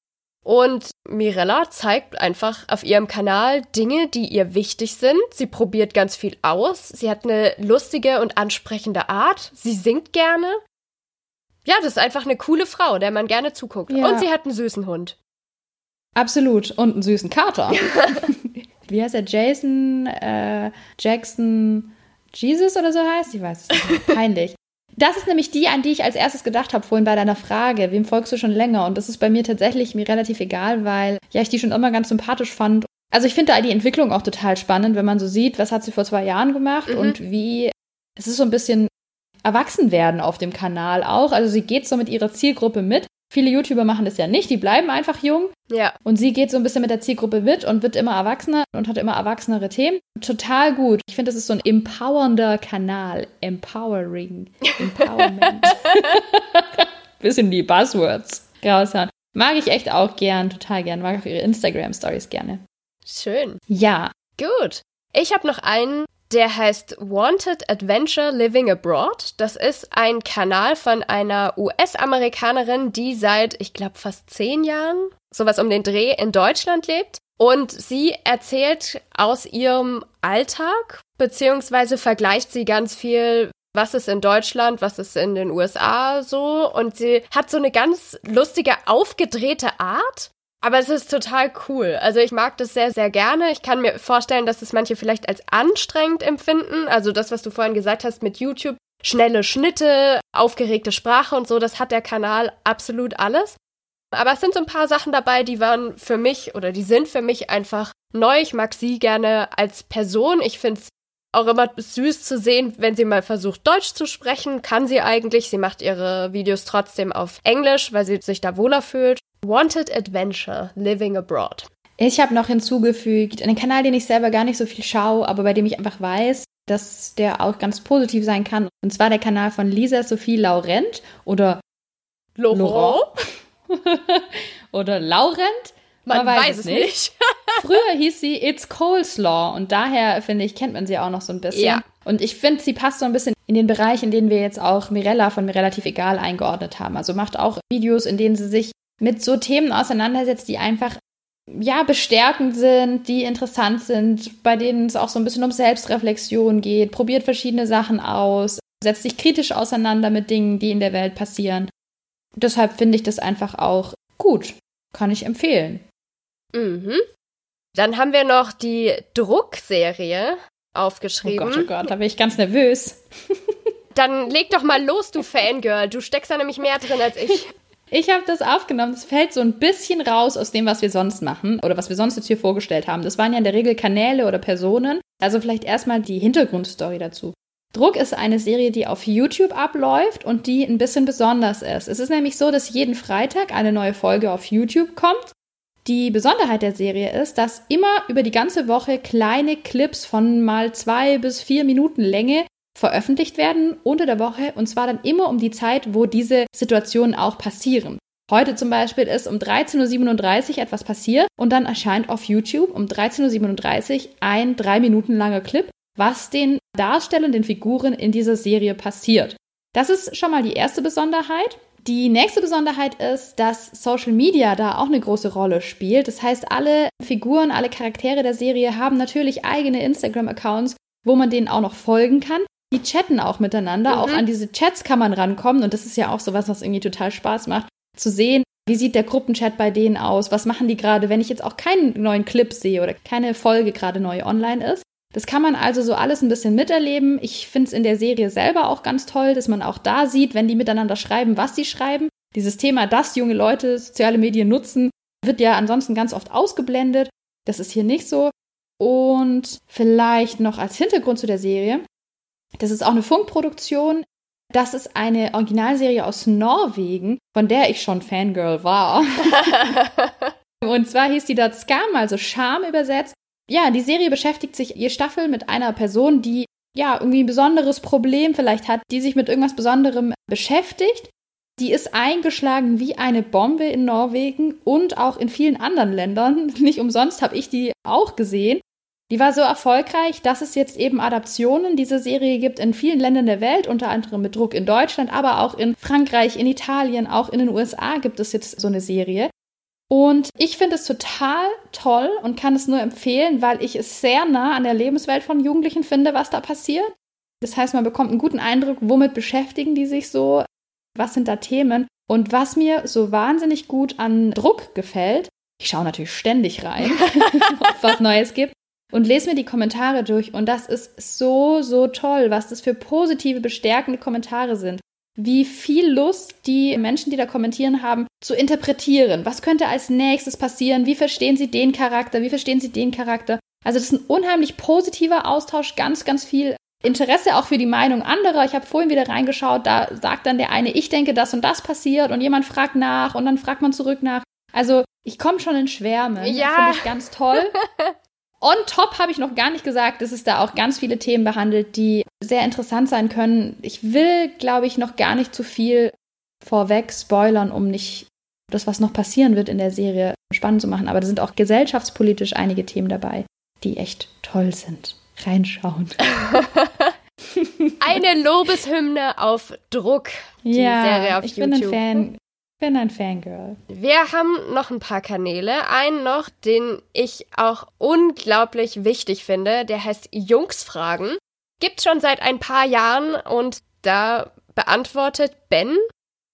Und Mirella zeigt einfach auf ihrem Kanal Dinge, die ihr wichtig sind. Sie probiert ganz viel aus. Sie hat eine lustige und ansprechende Art. Sie singt gerne. Ja, das ist einfach eine coole Frau, der man gerne zuguckt. Ja. Und sie hat einen süßen Hund. Absolut. Und einen süßen Kater. <laughs> Wie heißt er? Jason äh, Jackson Jesus oder so heißt? Ich weiß es nicht. <laughs> Peinlich. Das ist nämlich die, an die ich als erstes gedacht habe vorhin bei deiner Frage. Wem folgst du schon länger? Und das ist bei mir tatsächlich mir relativ egal, weil ja ich die schon immer ganz sympathisch fand. Also ich finde da die Entwicklung auch total spannend, wenn man so sieht, was hat sie vor zwei Jahren gemacht mhm. und wie es ist so ein bisschen erwachsen werden auf dem Kanal auch. Also sie geht so mit ihrer Zielgruppe mit. Viele YouTuber machen das ja nicht, die bleiben einfach jung. Ja. Und sie geht so ein bisschen mit der Zielgruppe mit und wird immer erwachsener und hat immer erwachsenere Themen. Total gut. Ich finde, das ist so ein empowernder Kanal. Empowering. <laughs> Empowerment. <laughs> bisschen die Buzzwords raushauen. Mag ich echt auch gern, total gern. Mag auch ihre Instagram-Stories gerne. Schön. Ja. Gut. Ich habe noch einen, der heißt Wanted Adventure Living Abroad. Das ist ein Kanal von einer US-Amerikanerin, die seit, ich glaube, fast zehn Jahren, sowas um den Dreh, in Deutschland lebt. Und sie erzählt aus ihrem Alltag, beziehungsweise vergleicht sie ganz viel, was ist in Deutschland, was ist in den USA so. Und sie hat so eine ganz lustige, aufgedrehte Art. Aber es ist total cool. Also ich mag das sehr, sehr gerne. Ich kann mir vorstellen, dass es manche vielleicht als anstrengend empfinden. Also das, was du vorhin gesagt hast mit YouTube. Schnelle Schnitte, aufgeregte Sprache und so, das hat der Kanal absolut alles. Aber es sind so ein paar Sachen dabei, die waren für mich oder die sind für mich einfach neu. Ich mag sie gerne als Person. Ich finde es auch immer süß zu sehen, wenn sie mal versucht, Deutsch zu sprechen. Kann sie eigentlich. Sie macht ihre Videos trotzdem auf Englisch, weil sie sich da wohler fühlt. Wanted Adventure Living Abroad. Ich habe noch hinzugefügt, einen Kanal, den ich selber gar nicht so viel schaue, aber bei dem ich einfach weiß, dass der auch ganz positiv sein kann. Und zwar der Kanal von Lisa Sophie Laurent oder Laurent. <laughs> oder Laurent. Man, Man weiß, weiß, es nicht. nicht. <laughs> Früher hieß sie It's Coleslaw und daher, finde ich, kennt man sie auch noch so ein bisschen. Ja. Und ich finde, sie passt so ein bisschen in den Bereich, in den wir jetzt auch Mirella von mir relativ egal eingeordnet haben. Also macht auch Videos, in denen sie sich mit so Themen auseinandersetzt, die einfach ja, bestärkend sind, die interessant sind, bei denen es auch so ein bisschen um Selbstreflexion geht, probiert verschiedene Sachen aus, setzt sich kritisch auseinander mit Dingen, die in der Welt passieren. Deshalb finde ich das einfach auch gut. Kann ich empfehlen. Mhm. Dann haben wir noch die Druckserie aufgeschrieben. Oh Gott, oh Gott, da bin ich ganz nervös. Dann leg doch mal los, du Fangirl. Du steckst da nämlich mehr drin als ich. <laughs> Ich habe das aufgenommen. Das fällt so ein bisschen raus aus dem, was wir sonst machen oder was wir sonst jetzt hier vorgestellt haben. Das waren ja in der Regel Kanäle oder Personen. Also vielleicht erstmal die Hintergrundstory dazu. Druck ist eine Serie, die auf YouTube abläuft und die ein bisschen besonders ist. Es ist nämlich so, dass jeden Freitag eine neue Folge auf YouTube kommt. Die Besonderheit der Serie ist, dass immer über die ganze Woche kleine Clips von mal zwei bis vier Minuten Länge veröffentlicht werden unter der Woche und zwar dann immer um die Zeit, wo diese Situationen auch passieren. Heute zum Beispiel ist um 13.37 Uhr etwas passiert und dann erscheint auf YouTube um 13.37 Uhr ein drei Minuten langer Clip, was den Darstellern, den Figuren in dieser Serie passiert. Das ist schon mal die erste Besonderheit. Die nächste Besonderheit ist, dass Social Media da auch eine große Rolle spielt. Das heißt, alle Figuren, alle Charaktere der Serie haben natürlich eigene Instagram-Accounts, wo man denen auch noch folgen kann die chatten auch miteinander. Mhm. Auch an diese Chats kann man rankommen. Und das ist ja auch sowas, was irgendwie total Spaß macht, zu sehen, wie sieht der Gruppenchat bei denen aus? Was machen die gerade, wenn ich jetzt auch keinen neuen Clip sehe oder keine Folge gerade neu online ist? Das kann man also so alles ein bisschen miterleben. Ich finde es in der Serie selber auch ganz toll, dass man auch da sieht, wenn die miteinander schreiben, was sie schreiben. Dieses Thema, dass junge Leute soziale Medien nutzen, wird ja ansonsten ganz oft ausgeblendet. Das ist hier nicht so. Und vielleicht noch als Hintergrund zu der Serie. Das ist auch eine Funkproduktion. Das ist eine Originalserie aus Norwegen, von der ich schon Fangirl war. <laughs> Und zwar hieß die dort Scam, also Scham übersetzt. Ja, die Serie beschäftigt sich je Staffel mit einer Person, die ja irgendwie ein besonderes Problem vielleicht hat, die sich mit irgendwas Besonderem beschäftigt. Die ist eingeschlagen wie eine Bombe in Norwegen und auch in vielen anderen Ländern. <laughs> Nicht umsonst habe ich die auch gesehen. Die war so erfolgreich, dass es jetzt eben Adaptionen dieser Serie gibt in vielen Ländern der Welt, unter anderem mit Druck in Deutschland, aber auch in Frankreich, in Italien, auch in den USA gibt es jetzt so eine Serie. Und ich finde es total toll und kann es nur empfehlen, weil ich es sehr nah an der Lebenswelt von Jugendlichen finde, was da passiert. Das heißt, man bekommt einen guten Eindruck, womit beschäftigen die sich so, was sind da Themen. Und was mir so wahnsinnig gut an Druck gefällt, ich schaue natürlich ständig rein, <laughs> ob es was Neues gibt, und lese mir die Kommentare durch. Und das ist so, so toll, was das für positive, bestärkende Kommentare sind. Wie viel Lust die Menschen, die da kommentieren haben, zu interpretieren. Was könnte als nächstes passieren? Wie verstehen sie den Charakter? Wie verstehen sie den Charakter? Also das ist ein unheimlich positiver Austausch, ganz, ganz viel Interesse auch für die Meinung anderer. Ich habe vorhin wieder reingeschaut, da sagt dann der eine, ich denke, das und das passiert und jemand fragt nach und dann fragt man zurück nach. Also ich komme schon in Schwärme. Ja. Finde ich ganz toll. <laughs> On top habe ich noch gar nicht gesagt, dass es da auch ganz viele Themen behandelt, die sehr interessant sein können. Ich will, glaube ich, noch gar nicht zu viel vorweg spoilern, um nicht das, was noch passieren wird in der Serie, spannend zu machen. Aber da sind auch gesellschaftspolitisch einige Themen dabei, die echt toll sind. Reinschauen. <laughs> Eine Lobeshymne auf Druck. Die ja, Serie auf ich YouTube. bin ein Fan bin ein Fangirl. Wir haben noch ein paar Kanäle. Einen noch, den ich auch unglaublich wichtig finde. Der heißt Jungsfragen. Gibt schon seit ein paar Jahren und da beantwortet Ben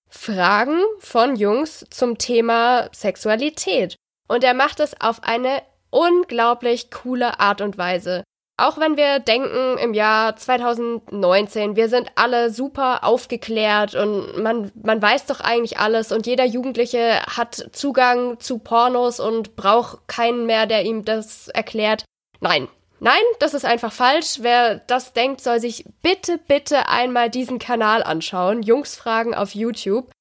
Fragen von Jungs zum Thema Sexualität. Und er macht es auf eine unglaublich coole Art und Weise. Auch wenn wir denken im Jahr 2019, wir sind alle super aufgeklärt und man, man weiß doch eigentlich alles und jeder Jugendliche hat Zugang zu Pornos und braucht keinen mehr, der ihm das erklärt. Nein. Nein, das ist einfach falsch. Wer das denkt, soll sich bitte, bitte einmal diesen Kanal anschauen. Jungsfragen auf YouTube.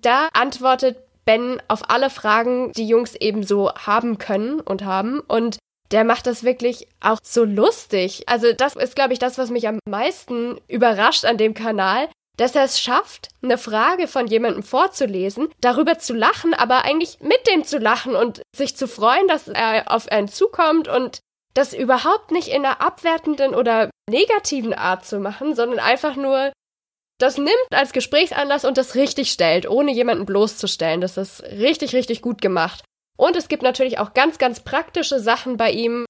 Da antwortet Ben auf alle Fragen, die Jungs eben so haben können und haben. Und der macht das wirklich auch so lustig. Also das ist, glaube ich, das, was mich am meisten überrascht an dem Kanal, dass er es schafft, eine Frage von jemandem vorzulesen, darüber zu lachen, aber eigentlich mit dem zu lachen und sich zu freuen, dass er auf einen zukommt und das überhaupt nicht in einer abwertenden oder negativen Art zu machen, sondern einfach nur das nimmt als Gesprächsanlass und das richtig stellt, ohne jemanden bloßzustellen. Das ist richtig, richtig gut gemacht. Und es gibt natürlich auch ganz, ganz praktische Sachen bei ihm.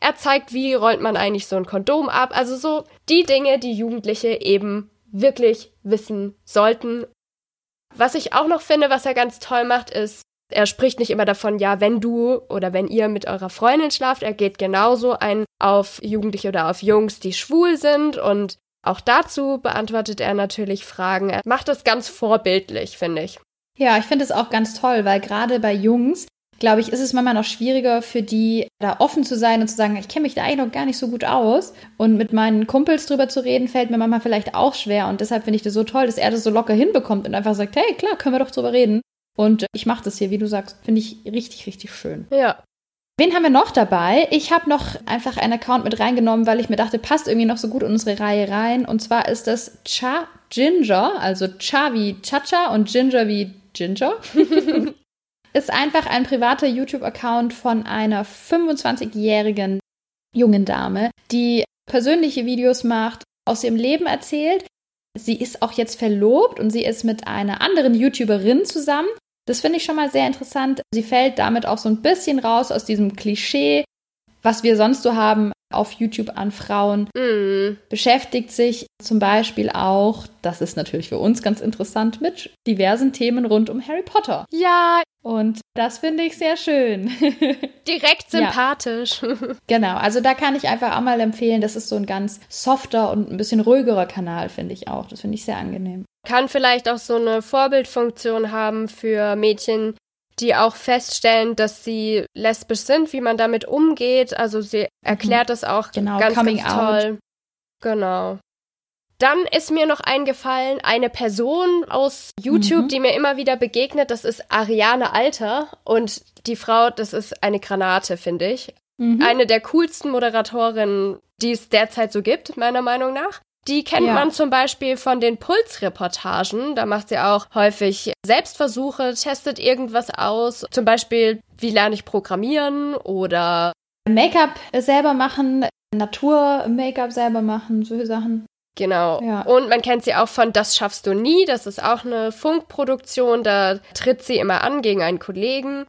Er zeigt, wie rollt man eigentlich so ein Kondom ab. Also so die Dinge, die Jugendliche eben wirklich wissen sollten. Was ich auch noch finde, was er ganz toll macht, ist, er spricht nicht immer davon, ja, wenn du oder wenn ihr mit eurer Freundin schlaft. Er geht genauso ein auf Jugendliche oder auf Jungs, die schwul sind und auch dazu beantwortet er natürlich Fragen. Er macht das ganz vorbildlich, finde ich. Ja, ich finde es auch ganz toll, weil gerade bei Jungs, glaube ich, ist es manchmal noch schwieriger für die, da offen zu sein und zu sagen, ich kenne mich da eigentlich noch gar nicht so gut aus. Und mit meinen Kumpels drüber zu reden, fällt mir manchmal vielleicht auch schwer. Und deshalb finde ich das so toll, dass er das so locker hinbekommt und einfach sagt, hey, klar, können wir doch drüber reden. Und ich mache das hier, wie du sagst, finde ich richtig, richtig schön. Ja. Wen haben wir noch dabei? Ich habe noch einfach einen Account mit reingenommen, weil ich mir dachte, passt irgendwie noch so gut in unsere Reihe rein. Und zwar ist das Cha Ginger, also Cha wie Chacha und Ginger wie Ginger. <laughs> ist einfach ein privater YouTube-Account von einer 25-jährigen jungen Dame, die persönliche Videos macht, aus ihrem Leben erzählt. Sie ist auch jetzt verlobt und sie ist mit einer anderen YouTuberin zusammen. Das finde ich schon mal sehr interessant. Sie fällt damit auch so ein bisschen raus aus diesem Klischee, was wir sonst so haben auf YouTube an Frauen. Mm. Beschäftigt sich zum Beispiel auch, das ist natürlich für uns ganz interessant, mit diversen Themen rund um Harry Potter. Ja. Und das finde ich sehr schön. <laughs> Direkt sympathisch. Ja. <laughs> Genau, also da kann ich einfach auch mal empfehlen, das ist so ein ganz softer und ein bisschen ruhigerer Kanal, finde ich auch. Das finde ich sehr angenehm. Kann vielleicht auch so eine Vorbildfunktion haben für Mädchen, die auch feststellen, dass sie lesbisch sind, wie man damit umgeht. Also sie erklärt mhm. das auch genau, ganz, ganz toll. Out. Genau. Dann ist mir noch eingefallen, eine Person aus YouTube, mhm. die mir immer wieder begegnet, das ist Ariane Alter. Und die Frau, das ist eine Granate, finde ich. Mhm. Eine der coolsten Moderatorinnen, die es derzeit so gibt, meiner Meinung nach. Die kennt ja. man zum Beispiel von den Pulsreportagen. Da macht sie auch häufig Selbstversuche, testet irgendwas aus. Zum Beispiel, wie lerne ich programmieren oder Make-up selber machen, Natur-Make-up selber machen, solche Sachen. Genau. Ja. Und man kennt sie auch von Das schaffst du nie. Das ist auch eine Funkproduktion. Da tritt sie immer an gegen einen Kollegen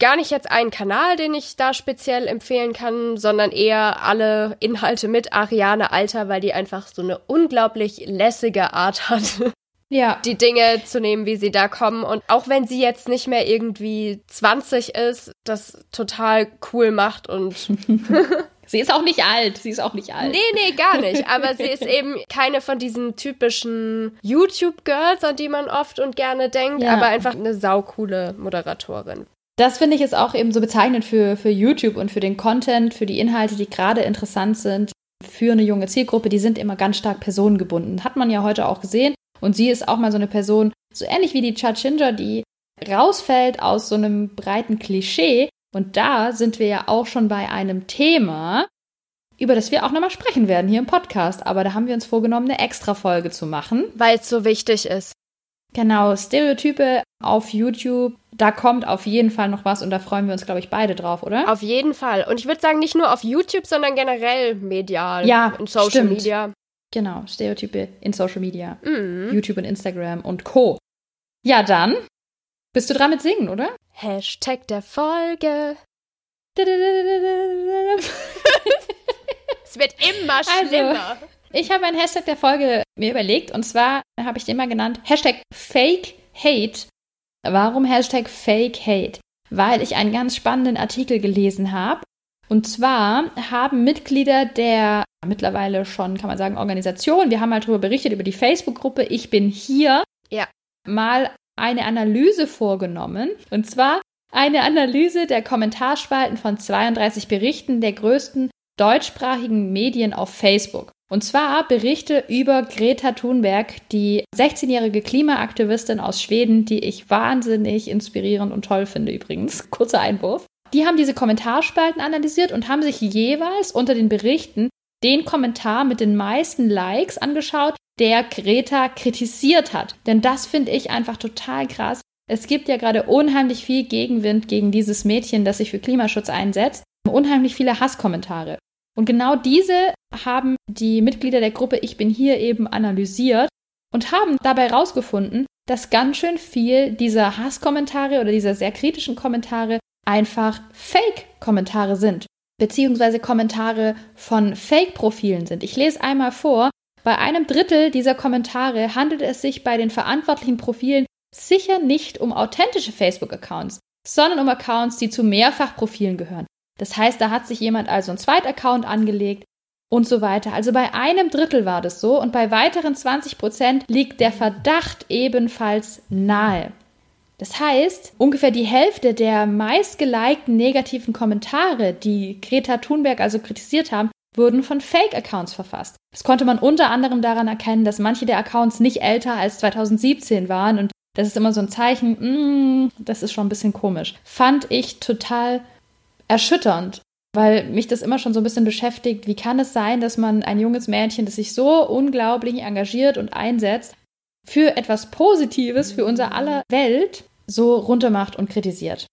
gar nicht jetzt einen Kanal, den ich da speziell empfehlen kann, sondern eher alle Inhalte mit Ariane Alter, weil die einfach so eine unglaublich lässige Art hat. <laughs> Ja. Die Dinge zu nehmen, wie sie da kommen. Und auch wenn sie jetzt nicht mehr irgendwie 20 ist, das total cool macht und. <laughs> <laughs> sie ist auch nicht alt. Sie ist auch nicht alt. Nee, nee, gar nicht. Aber sie ist <laughs> eben keine von diesen typischen YouTube-Girls, an die man oft und gerne denkt, ja. aber einfach eine saukoole Moderatorin. Das finde ich ist auch eben so bezeichnend für, für YouTube und für den Content, für die Inhalte, die gerade interessant sind für eine junge Zielgruppe. Die sind immer ganz stark personengebunden. Hat man ja heute auch gesehen. Und sie ist auch mal so eine Person, so ähnlich wie die Chachinja, die rausfällt aus so einem breiten Klischee. Und da sind wir ja auch schon bei einem Thema, über das wir auch nochmal sprechen werden hier im Podcast. Aber da haben wir uns vorgenommen, eine extra Folge zu machen. Weil es so wichtig ist. Genau, Stereotype auf YouTube, da kommt auf jeden Fall noch was und da freuen wir uns, glaube ich, beide drauf, oder? Auf jeden Fall. Und ich würde sagen, nicht nur auf YouTube, sondern generell medial. Ja, in Social stimmt. Media. Genau, Stereotype in Social Media. Mhm. YouTube und Instagram und Co. Ja, dann bist du dran mit Singen, oder? Hashtag der Folge. es wird immer also, schlimmer. Also, ich habe ein Hashtag der Folge mir überlegt und zwar habe ich den mal genannt Hashtag Fake Hate. Warum Hashtag Fake Hate? Weil ich einen ganz spannenden Artikel gelesen habe. Und zwar haben Mitglieder der mittlerweile schon, kann man sagen, Organisation, wir haben mal darüber berichtet, über die Facebook-Gruppe Ich bin hier, ja. mal eine Analyse vorgenommen. Und zwar eine Analyse der Kommentarspalten von 32 Berichten der größten deutschsprachigen Medien auf Facebook. Und zwar Berichte über Greta Thunberg, die 16-jährige Klimaaktivistin aus Schweden, die ich wahnsinnig inspirierend und toll finde übrigens. Kurzer Einwurf. Die haben diese Kommentarspalten analysiert und haben sich jeweils unter den Berichten den Kommentar mit den meisten Likes angeschaut, der Greta kritisiert hat. Denn das finde ich einfach total krass. Es gibt ja gerade unheimlich viel Gegenwind gegen dieses Mädchen, das sich für Klimaschutz einsetzt. Unheimlich viele Hasskommentare. Und genau diese haben die Mitglieder der Gruppe Ich bin hier eben analysiert und haben dabei herausgefunden, dass ganz schön viel dieser Hasskommentare oder dieser sehr kritischen Kommentare einfach Fake-Kommentare sind, beziehungsweise Kommentare von Fake-Profilen sind. Ich lese einmal vor. Bei einem Drittel dieser Kommentare handelt es sich bei den verantwortlichen Profilen sicher nicht um authentische Facebook-Accounts, sondern um Accounts, die zu Mehrfachprofilen gehören. Das heißt, da hat sich jemand also einen Zweitaccount angelegt und so weiter. Also bei einem Drittel war das so und bei weiteren 20 Prozent liegt der Verdacht ebenfalls nahe. Das heißt, ungefähr die Hälfte der meistgelikten negativen Kommentare, die Greta Thunberg also kritisiert haben, wurden von Fake-Accounts verfasst. Das konnte man unter anderem daran erkennen, dass manche der Accounts nicht älter als 2017 waren und das ist immer so ein Zeichen, mm, das ist schon ein bisschen komisch. Fand ich total erschütternd, weil mich das immer schon so ein bisschen beschäftigt. Wie kann es sein, dass man ein junges Mädchen, das sich so unglaublich engagiert und einsetzt, für etwas Positives, für unser aller Welt, so runtermacht und kritisiert?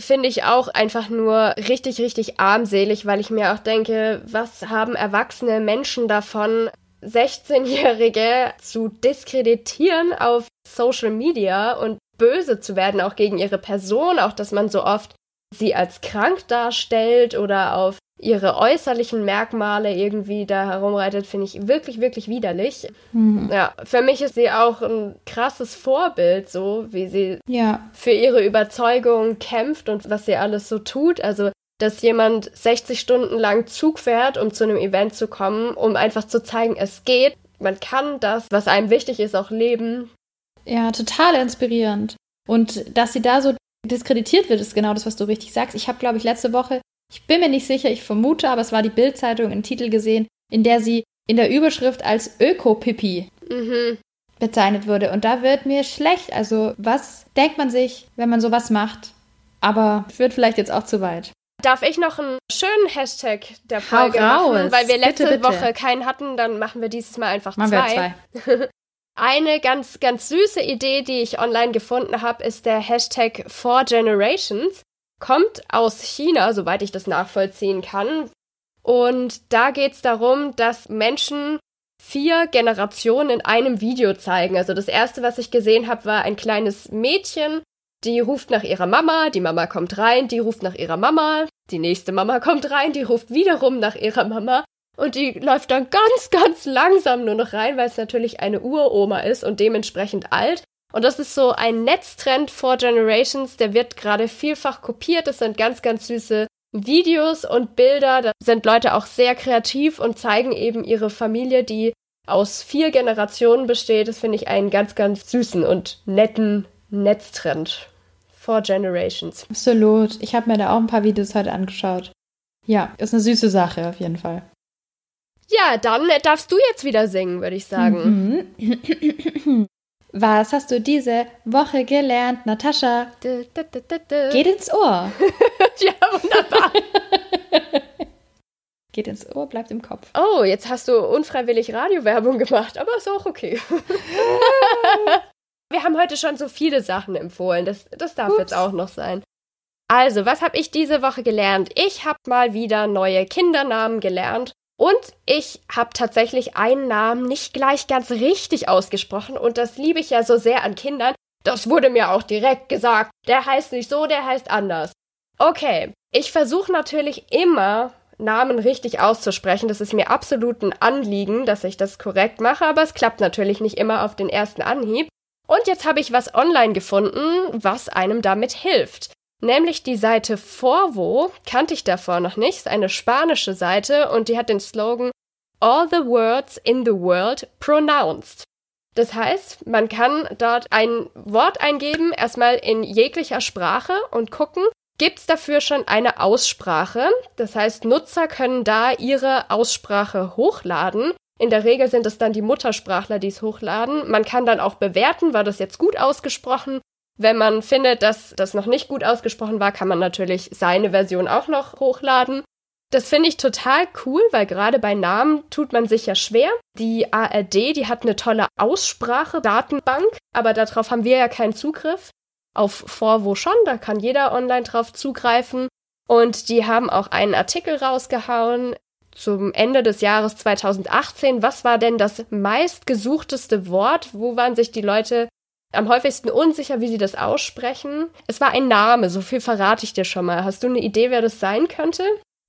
Finde ich auch einfach nur richtig, richtig armselig, weil ich mir auch denke, was haben erwachsene Menschen davon, 16-Jährige zu diskreditieren auf Social Media und böse zu werden, auch gegen ihre Person, auch dass man so oft sie als krank darstellt oder auf ihre äußerlichen Merkmale irgendwie da herumreitet, finde ich wirklich, wirklich widerlich. Mhm. Ja, für mich ist sie auch ein krasses Vorbild, so wie sie ja. für ihre Überzeugung kämpft und was sie alles so tut. Also, dass jemand 60 Stunden lang Zug fährt, um zu einem Event zu kommen, um einfach zu zeigen, es geht. Man kann das, was einem wichtig ist, auch leben. Ja, total inspirierend. Und dass sie da so diskreditiert wird, ist genau das, was du richtig sagst. Ich habe, glaube ich, letzte Woche, ich bin mir nicht sicher, ich vermute, aber es war die Bild-Zeitung, einen Titel gesehen, in der sie in der Überschrift als Öko-Pipi mhm. bezeichnet wurde. Und da wird mir schlecht. Also, was denkt man sich, wenn man sowas macht? Aber führt vielleicht jetzt auch zu weit. Darf ich noch einen schönen Hashtag der Folge machen? Weil wir letzte bitte, bitte. Woche keinen hatten, dann machen wir dieses Mal einfach machen zwei. Wir zwei. <laughs> Eine ganz, ganz süße Idee, die ich online gefunden habe, ist der Hashtag 4Generations. Kommt aus China, soweit ich das nachvollziehen kann. Und da geht es darum, dass Menschen vier Generationen in einem Video zeigen. Also das erste, was ich gesehen habe, war ein kleines Mädchen, die ruft nach ihrer Mama, die Mama kommt rein, die ruft nach ihrer Mama, die nächste Mama <laughs> kommt rein, die ruft wiederum nach ihrer Mama und die läuft dann ganz, ganz langsam nur noch rein, weil es natürlich eine Uroma ist und dementsprechend alt. Und das ist so ein Netztrend for Generations, der wird gerade vielfach kopiert. Das sind ganz, ganz süße Videos und Bilder. Da sind Leute auch sehr kreativ und zeigen eben ihre Familie, die aus vier Generationen besteht. Das finde ich einen ganz, ganz süßen und netten Netztrend. for Generations. Absolut. Ich habe mir da auch ein paar Videos heute angeschaut. Ja, ist eine süße Sache auf jeden Fall. Ja, dann darfst du jetzt wieder singen, würde ich sagen. Was hast du diese Woche gelernt, Natascha? Du, du, du, Geht ins Ohr. <laughs> ja, wunderbar. <laughs> Geht ins Ohr, bleibt im Kopf. Oh, jetzt hast du unfreiwillig Radiowerbung gemacht, aber ist auch okay. <laughs> Wir haben heute schon so viele Sachen empfohlen. Das, das darf Ups. jetzt auch noch sein. Also, was habe ich diese Woche gelernt? Ich habe mal wieder neue Kindernamen gelernt und ich habe tatsächlich einen Namen nicht gleich ganz richtig ausgesprochen und das liebe ich ja so sehr an Kindern. Das wurde mir auch direkt gesagt. Der heißt nicht so, der heißt anders. Okay, ich versuche natürlich immer Namen richtig auszusprechen. Das ist mir absolut ein Anliegen, dass ich das korrekt mache, aber es klappt natürlich nicht immer auf den ersten Anhieb. Und jetzt habe ich was online gefunden, was einem damit hilft. Nämlich die Seite Forvo kannte ich davor noch nicht, ist eine spanische Seite und die hat den Slogan All the words in the world pronounced. Das heißt, man kann dort ein Wort eingeben, erstmal in jeglicher Sprache und gucken, gibt es dafür schon eine Aussprache. Das heißt, Nutzer können da ihre Aussprache hochladen In der Regel sind es dann die Muttersprachler, die es hochladen. Man kann dann auch bewerten, war das jetzt gut ausgesprochen. Wenn man findet, dass das noch nicht gut ausgesprochen war, kann man natürlich seine Version auch noch hochladen. Das finde ich total cool, weil gerade bei Namen tut man sich ja schwer. Die ARD, die hat eine tolle Aussprache-Datenbank, aber darauf haben wir ja keinen Zugriff. Auf Vorwo schon, da kann jeder online drauf zugreifen. Und die haben auch einen Artikel rausgehauen zum Ende des Jahres 2018. Was war denn das meistgesuchteste Wort? Wo waren sich die Leute am häufigsten unsicher, wie sie das aussprechen? Es war ein Name, so viel verrate ich dir schon mal. Hast du eine Idee, wer das sein könnte?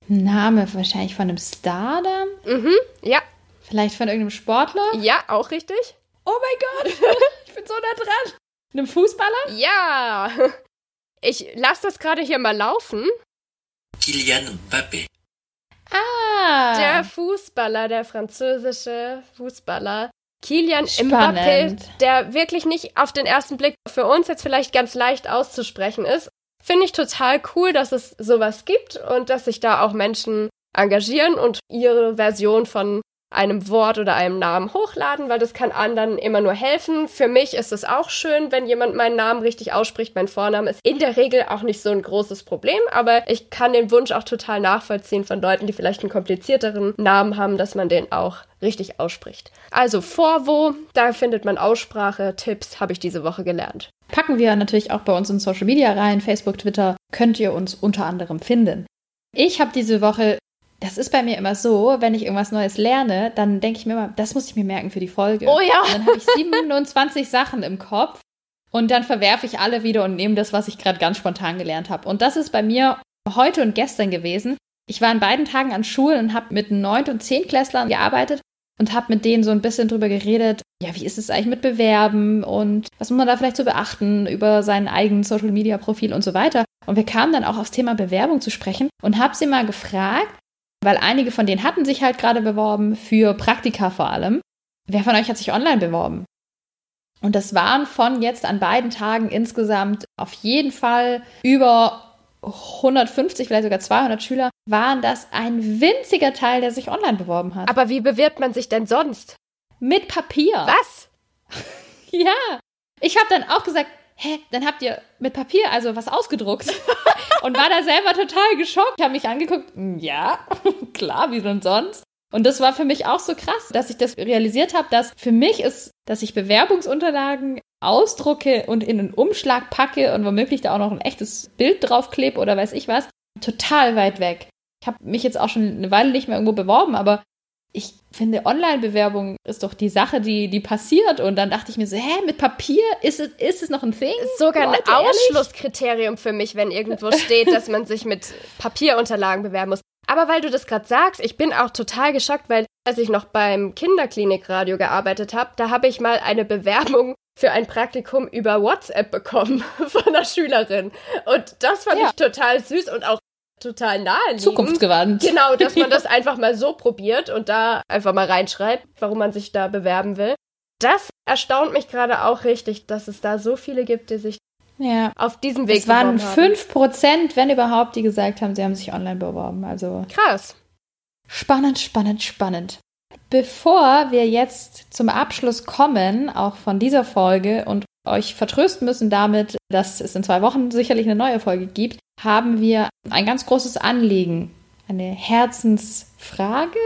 Name wahrscheinlich von einem Star da? Mhm, ja. Vielleicht von irgendeinem Sportler? Ja, auch richtig. Oh mein Gott, <laughs> ich bin so nah dran. Einem Fußballer? Ja. <laughs> Ich lasse das gerade hier mal laufen. Kylian Mbappé. Ah. Der Fußballer, der französische Fußballer. Kilian Spannend. Mbappé, der wirklich nicht auf den ersten Blick für uns jetzt vielleicht ganz leicht auszusprechen ist. Finde ich total cool, dass es sowas gibt und dass sich da auch Menschen engagieren und ihre Version von einem Wort oder einem Namen hochladen, weil das kann anderen immer nur helfen. Für mich ist es auch schön, wenn jemand meinen Namen richtig ausspricht. Mein Vorname ist in der Regel auch nicht so ein großes Problem, aber ich kann den Wunsch auch total nachvollziehen von Leuten, die vielleicht einen komplizierteren Namen haben, dass man den auch richtig ausspricht. Also Vorwo, da findet man Aussprache, Tipps, habe ich diese Woche gelernt. Packen wir natürlich auch bei uns in Social Media rein, Facebook, Twitter, könnt ihr uns unter anderem finden. Ich habe diese Woche das ist bei mir immer so, wenn ich irgendwas Neues lerne, dann denke ich mir immer, das muss ich mir merken für die Folge. Oh ja. Und dann habe ich 27 Sachen im Kopf und dann verwerfe ich alle wieder und nehme das, was ich gerade ganz spontan gelernt habe. Und das ist bei mir heute und gestern gewesen. Ich war an beiden Tagen an Schulen und habe mit 9. und 10. Klässlern gearbeitet und habe mit denen so ein bisschen drüber geredet, ja, wie ist es eigentlich mit Bewerben und was muss man da vielleicht so beachten über seinen eigenen Social Media Profil und so weiter. Und wir kamen dann auch aufs Thema Bewerbung zu sprechen und habe sie mal gefragt, weil einige von denen hatten sich halt gerade beworben, für Praktika vor allem. Wer von euch hat sich online beworben? Und das waren von jetzt an beiden Tagen insgesamt auf jeden Fall über 150, vielleicht sogar 200 Schüler, waren das ein winziger Teil, der sich online beworben hat. Aber wie bewirbt man sich denn sonst? Mit Papier. Was? <laughs> Ja. Ich habe dann auch gesagt, hä, dann habt ihr mit Papier also was ausgedruckt. <laughs> und war da selber total geschockt. Ich habe mich angeguckt, "Mm, ja, <laughs> klar, wie denn sonst? Und das war für mich auch so krass, dass ich das realisiert habe, dass für mich ist, dass ich Bewerbungsunterlagen ausdrucke und in einen Umschlag packe und womöglich da auch noch ein echtes Bild draufklebe oder weiß ich was, total weit weg. Ich habe mich jetzt auch schon eine Weile nicht mehr irgendwo beworben, aber ich finde, Online-Bewerbung ist doch die Sache, die, die passiert. Und dann dachte ich mir so, hä, mit Papier? Ist es, ist es noch ein Thing? Ist sogar ein Leute, ehrlich? Ausschlusskriterium für mich, wenn irgendwo steht, dass man sich mit Papierunterlagen bewerben muss. Aber weil du das gerade sagst, ich bin auch total geschockt, weil als ich noch beim Kinderklinikradio gearbeitet habe, da habe ich mal eine Bewerbung für ein Praktikum über WhatsApp bekommen <laughs> von einer Schülerin. Und das fand Ja. ich total süß und auch total naheliegend. Zukunftsgewandt. Genau, dass man <laughs> das einfach mal so probiert und da einfach mal reinschreibt, warum man sich da bewerben will. Das erstaunt mich gerade auch richtig, dass es da so viele gibt, die sich Ja. auf diesem Weg Es waren beworben haben. 5%, wenn überhaupt, die gesagt haben, sie haben sich online beworben. Also Krass. spannend, spannend, spannend. Bevor wir jetzt zum Abschluss kommen, auch von dieser Folge und euch vertrösten müssen damit, dass es in zwei Wochen sicherlich eine neue Folge gibt, haben wir ein ganz großes Anliegen, eine Herzensfrage.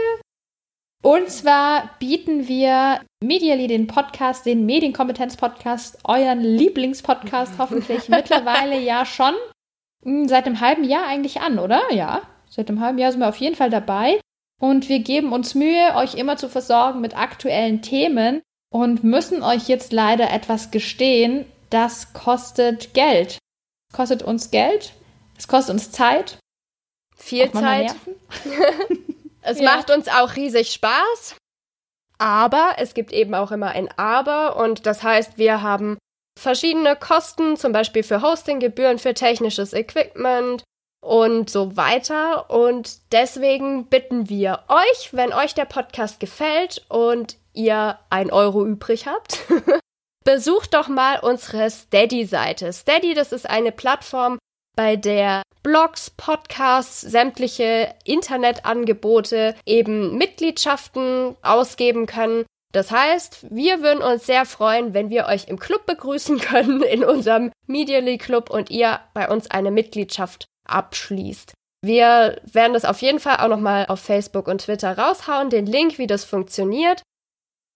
Und zwar bieten wir Medially den Podcast, den Medienkompetenz-Podcast, euren Lieblingspodcast <laughs> hoffentlich mittlerweile ja schon hm, seit einem halben Jahr eigentlich an, oder? Ja, seit einem halben Jahr sind wir auf jeden Fall dabei. Und wir geben uns Mühe, euch immer zu versorgen mit aktuellen Themen und müssen euch jetzt leider etwas gestehen. Das kostet Geld. Kostet uns Geld. Es kostet uns Zeit. Viel Zeit. <laughs> Es Ja. macht uns auch riesig Spaß. Aber es gibt eben auch immer ein Aber und das heißt, wir haben verschiedene Kosten, zum Beispiel für Hostinggebühren, für technisches Equipment und so weiter. Und deswegen bitten wir euch, wenn euch der Podcast gefällt und ihr ein Euro übrig habt, <laughs> besucht doch mal unsere Steady-Seite. Steady, das ist eine Plattform, bei der Blogs, Podcasts, sämtliche Internetangebote eben Mitgliedschaften ausgeben können. Das heißt, wir würden uns sehr freuen, wenn wir euch im Club begrüßen <laughs> können, in unserem Medially Club und ihr bei uns eine Mitgliedschaft abschließt. Wir werden das auf jeden Fall auch nochmal auf Facebook und Twitter raushauen, den Link, wie das funktioniert.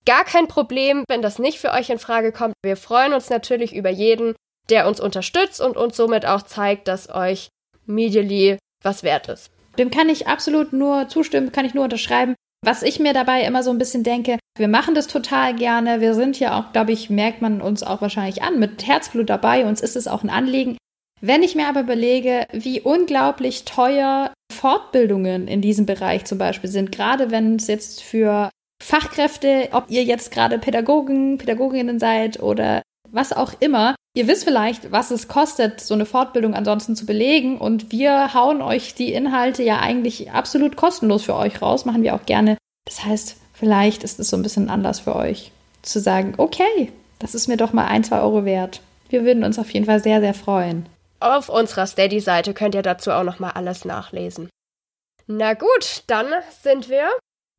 Gar kein Problem, wenn das nicht für euch in Frage kommt. Wir freuen uns natürlich über jeden, der uns unterstützt und uns somit auch zeigt, dass euch Medially was wert ist. Dem kann ich absolut nur zustimmen, kann ich nur unterschreiben. Was ich mir dabei immer so ein bisschen denke, wir machen das total gerne. Wir sind ja auch, glaube ich, merkt man uns auch wahrscheinlich an, mit Herzblut dabei. Uns ist es auch ein Anliegen. Wenn ich mir aber überlege, wie unglaublich teuer Fortbildungen in diesem Bereich zum Beispiel sind, gerade wenn es jetzt für Fachkräfte, ob ihr jetzt gerade Pädagogen, Pädagoginnen seid oder was auch immer, Ihr wisst vielleicht, was es kostet, so eine Fortbildung ansonsten zu belegen. Und wir hauen euch die Inhalte ja eigentlich absolut kostenlos für euch raus, machen wir auch gerne. Das heißt, vielleicht ist es so ein bisschen anders für euch, zu sagen, okay, das ist mir doch mal ein, zwei Euro wert. Wir würden uns auf jeden Fall sehr, sehr freuen. Auf unserer Steady-Seite könnt ihr dazu auch noch mal alles nachlesen. Na gut, dann sind wir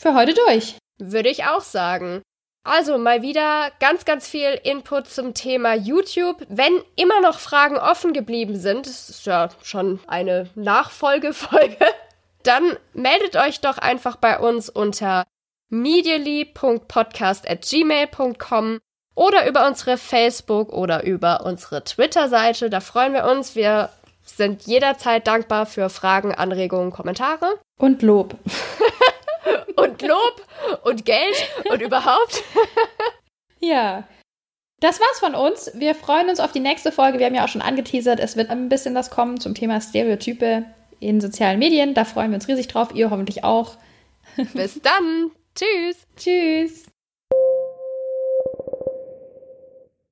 für heute durch. Würde ich auch sagen. Also mal wieder ganz, ganz viel Input zum Thema YouTube. Wenn immer noch Fragen offen geblieben sind, das ist ja schon eine Nachfolgefolge, <laughs> dann meldet euch doch einfach bei uns unter medially.podcast.gmail.com oder über unsere Facebook- oder über unsere Twitter-Seite. Da freuen wir uns. Wir sind jederzeit dankbar für Fragen, Anregungen, Kommentare. Und Lob. <laughs> und Lob und Geld und überhaupt. ja. Das war's von uns. Wir freuen uns auf die nächste Folge. Wir haben ja auch schon angeteasert, es wird ein bisschen was kommen zum Thema Stereotype in sozialen Medien. Da freuen wir uns riesig drauf. Ihr hoffentlich auch. Bis dann. Tschüss. Tschüss.